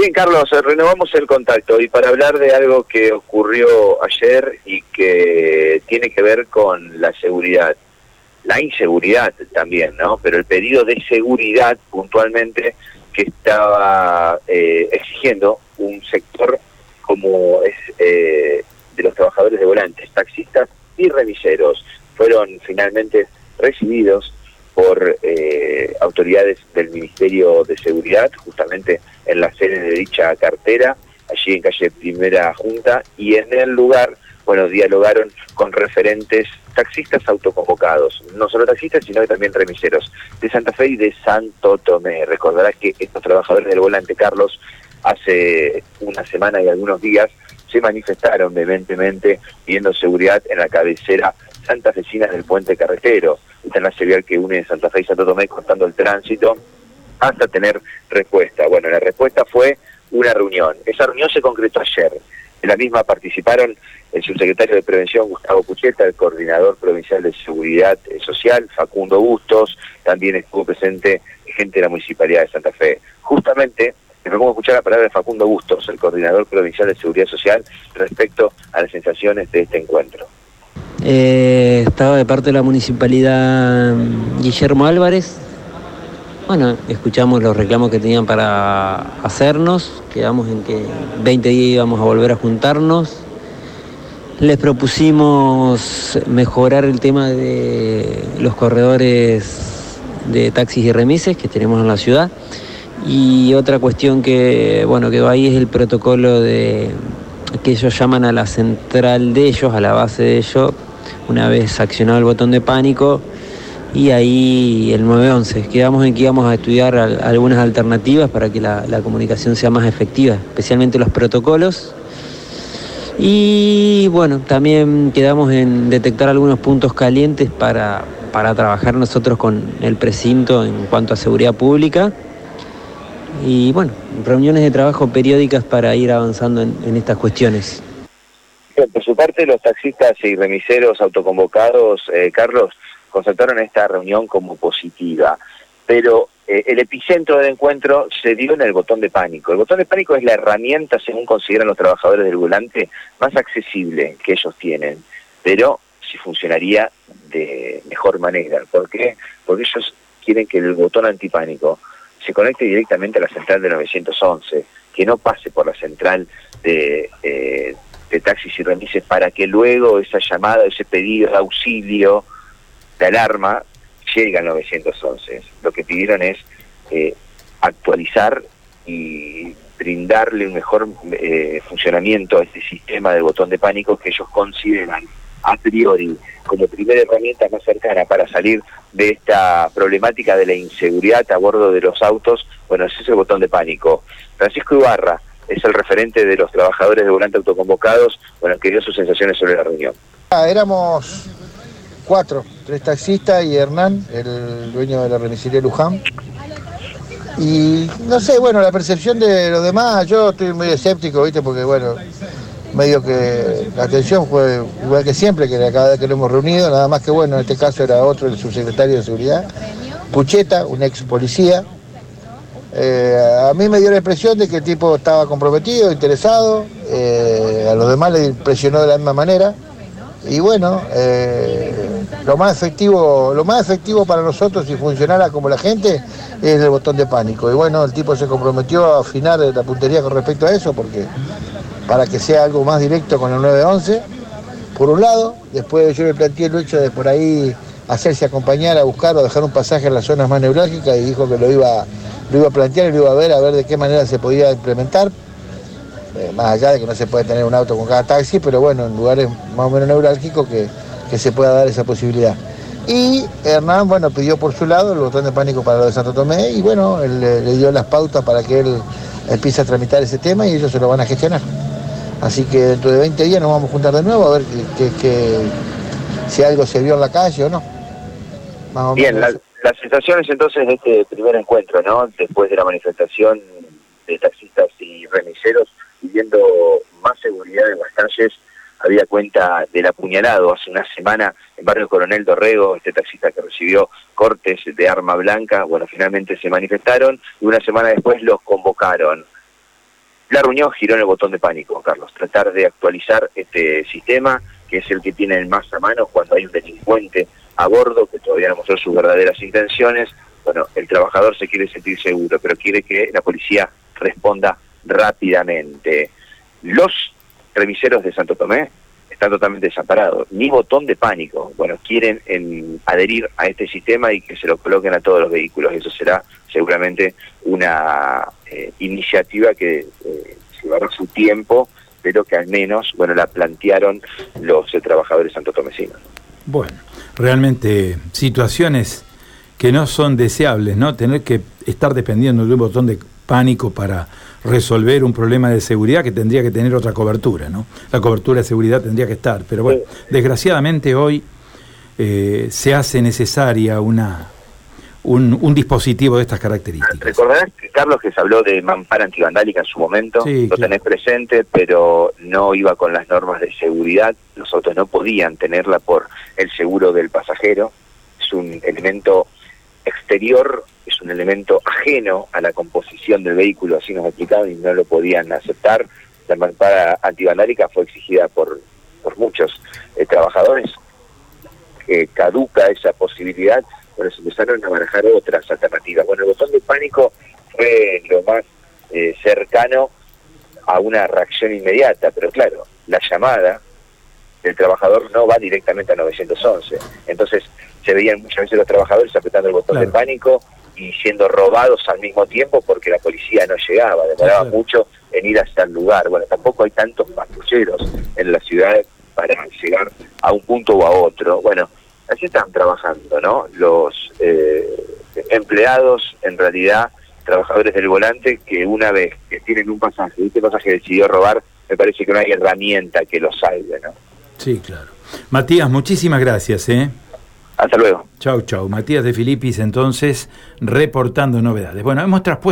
Bien, Carlos, renovamos el contacto y para hablar de algo que ocurrió ayer y que tiene que ver con la seguridad, la inseguridad también, ¿no? Pero el pedido de seguridad puntualmente que estaba eh, exigiendo un sector como es eh, de los trabajadores de volantes, taxistas y remiseros. Fueron finalmente recibidos por eh, autoridades del Ministerio de Seguridad, justamente en la sede de dicha cartera, allí en calle Primera Junta, y en el lugar, bueno, dialogaron con referentes taxistas autoconvocados, no solo taxistas, sino también remiseros de Santa Fe y de Santo Tomé. Recordará que estos trabajadores del volante, Carlos, hace una semana y algunos días se manifestaron vehementemente pidiendo seguridad en la cabecera Santa Fecina del puente carretero. Esta es la serial que une Santa Fe y Santo Tomé cortando el tránsito hasta tener respuesta. Bueno, la respuesta fue una reunión. Esa reunión se concretó ayer. En la misma participaron el subsecretario de Prevención Gustavo Pucheta, el coordinador provincial de Seguridad Social Facundo Bustos, también estuvo presente gente de la Municipalidad de Santa Fe. Justamente me propongo escuchar la palabra de Facundo Bustos, el coordinador provincial de Seguridad Social, respecto a las sensaciones de este encuentro. Eh, estaba de parte de la municipalidad Guillermo Álvarez. Bueno, escuchamos los reclamos que tenían para hacernos, quedamos en que 20 días íbamos a volver a juntarnos. Les propusimos mejorar el tema de los corredores de taxis y remises que tenemos en la ciudad. Y otra cuestión que, bueno, que va ahí es el protocolo de que ellos llaman a la central de ellos, a la base de ellos, una vez accionado el botón de pánico, y ahí el 911. Quedamos en que íbamos a estudiar algunas alternativas para que la, comunicación sea más efectiva, especialmente los protocolos. Y bueno, también quedamos en detectar algunos puntos calientes para, para trabajar nosotros con el precinto en cuanto a seguridad pública y bueno, reuniones de trabajo periódicas para ir avanzando en, estas cuestiones. Parte, los taxistas y remiseros autoconvocados, eh, Carlos, constataron esta reunión como positiva, pero eh, el epicentro del encuentro se dio en el botón de pánico. El botón de pánico es la herramienta, según consideran los trabajadores del volante, más accesible que ellos tienen, pero si funcionaría de mejor manera. ¿Por qué? Porque ellos quieren que el botón antipánico se conecte directamente a la central de 911, que no pase por la central de, eh, de taxis y remises para que luego esa llamada, ese pedido de auxilio, de alarma, llegue al 911. Lo que pidieron es eh, actualizar y brindarle un mejor eh, funcionamiento a este sistema de botón de pánico que ellos consideran a priori como primera herramienta más cercana para salir de esta problemática de la inseguridad a bordo de los autos, bueno, ese es el botón de pánico. Francisco Ibarra es el referente de los trabajadores de volante autoconvocados, bueno, que dio sus sensaciones sobre la reunión. Ah, éramos cuatro, tres taxistas y Hernán, el dueño de la remisería Luján. Y no sé, bueno, la percepción de los demás, yo estoy muy escéptico, ¿viste? Porque, bueno, medio que la atención fue igual que siempre, que cada vez que lo hemos reunido, nada más que bueno, en este caso era otro, el subsecretario de Seguridad, Pucheta, un ex policía. Eh, a mí me dio la impresión de que el tipo estaba comprometido, interesado, eh, a los demás le impresionó de la misma manera. Y bueno, eh, lo más efectivo, lo más efectivo para nosotros si funcionara como la gente es el botón de pánico. Y bueno, el tipo se comprometió a afinar la puntería con respecto a eso porque para que sea algo más directo con el 911, por un lado, después yo le planteé el hecho de por ahí hacerse acompañar a buscar o dejar un pasaje en las zonas más neurálgicas y dijo que lo iba, lo iba a plantear y lo iba a ver, a ver de qué manera se podía implementar, eh, más allá de que no se puede tener un auto con cada taxi, pero bueno, en lugares más o menos neurálgicos que, se pueda dar esa posibilidad. Y Hernán, bueno, pidió por su lado el botón de pánico para lo de Santo Tomé y bueno, él, le dio las pautas para que él empiece a tramitar ese tema y ellos se lo van a gestionar. Así que dentro de 20 días nos vamos a juntar de nuevo a ver que, si algo se vio en la calle o no. Bien, las sensaciones entonces de este primer encuentro, ¿no? Después de la manifestación de taxistas y remiseros pidiendo más seguridad en las calles, había cuenta del apuñalado hace una semana en Barrio Coronel Dorrego, este taxista que recibió cortes de arma blanca, bueno, finalmente se manifestaron y una semana después los convocaron. La reunión giró en el botón de pánico, Carlos, tratar de actualizar este sistema, que es el que tiene el más a mano cuando hay un delincuente a bordo que todavía no mostró sus verdaderas intenciones. Bueno, el trabajador se quiere sentir seguro, pero quiere que la policía responda rápidamente. Los remiseros de Santo Tomé están totalmente desamparados, ni botón de pánico. Bueno, quieren adherir a este sistema y que se lo coloquen a todos los vehículos. Eso será seguramente una eh, iniciativa que eh, llevará su tiempo, pero que al menos, bueno, la plantearon los eh, trabajadores santotomecinos. Bueno, realmente situaciones que no son deseables, ¿no? Tener que estar dependiendo de un botón de pánico para resolver un problema de seguridad que tendría que tener otra cobertura, ¿no? La cobertura de seguridad tendría que estar, pero bueno, desgraciadamente hoy eh, se hace necesaria una un, dispositivo de estas características. Recordarás, Carlos, que se habló de mampara antivandálica en su momento, lo tenés presente, pero no iba con las normas de seguridad, los autos no podían tenerla por el seguro del pasajero, es un elemento exterior es un elemento ajeno a la composición del vehículo, así nos explicaban y no lo podían aceptar. La mampara antivandálica fue exigida por, por muchos eh, trabajadores, que caduca esa posibilidad, por eso empezaron a manejar otras alternativas. Bueno, el botón de pánico fue lo más eh, cercano a una reacción inmediata, pero claro, la llamada del trabajador no va directamente a 911. Entonces, se veían muchas veces los trabajadores apretando el botón de pánico y siendo robados al mismo tiempo porque la policía no llegaba, demoraba mucho en ir hasta el lugar. Bueno, tampoco hay tantos patrulleros en la ciudad para llegar a un punto o a otro. Bueno, así están trabajando, ¿no? Los eh, empleados, en realidad, trabajadores del volante, que una vez que tienen un pasaje y este pasaje decidió robar, me parece que no hay herramienta que lo salve, ¿no? Sí, claro. Matías, muchísimas gracias, ¿eh? Hasta luego. Chau, chau. Matías de Filipis, entonces, reportando novedades. Bueno, hemos traspuesto.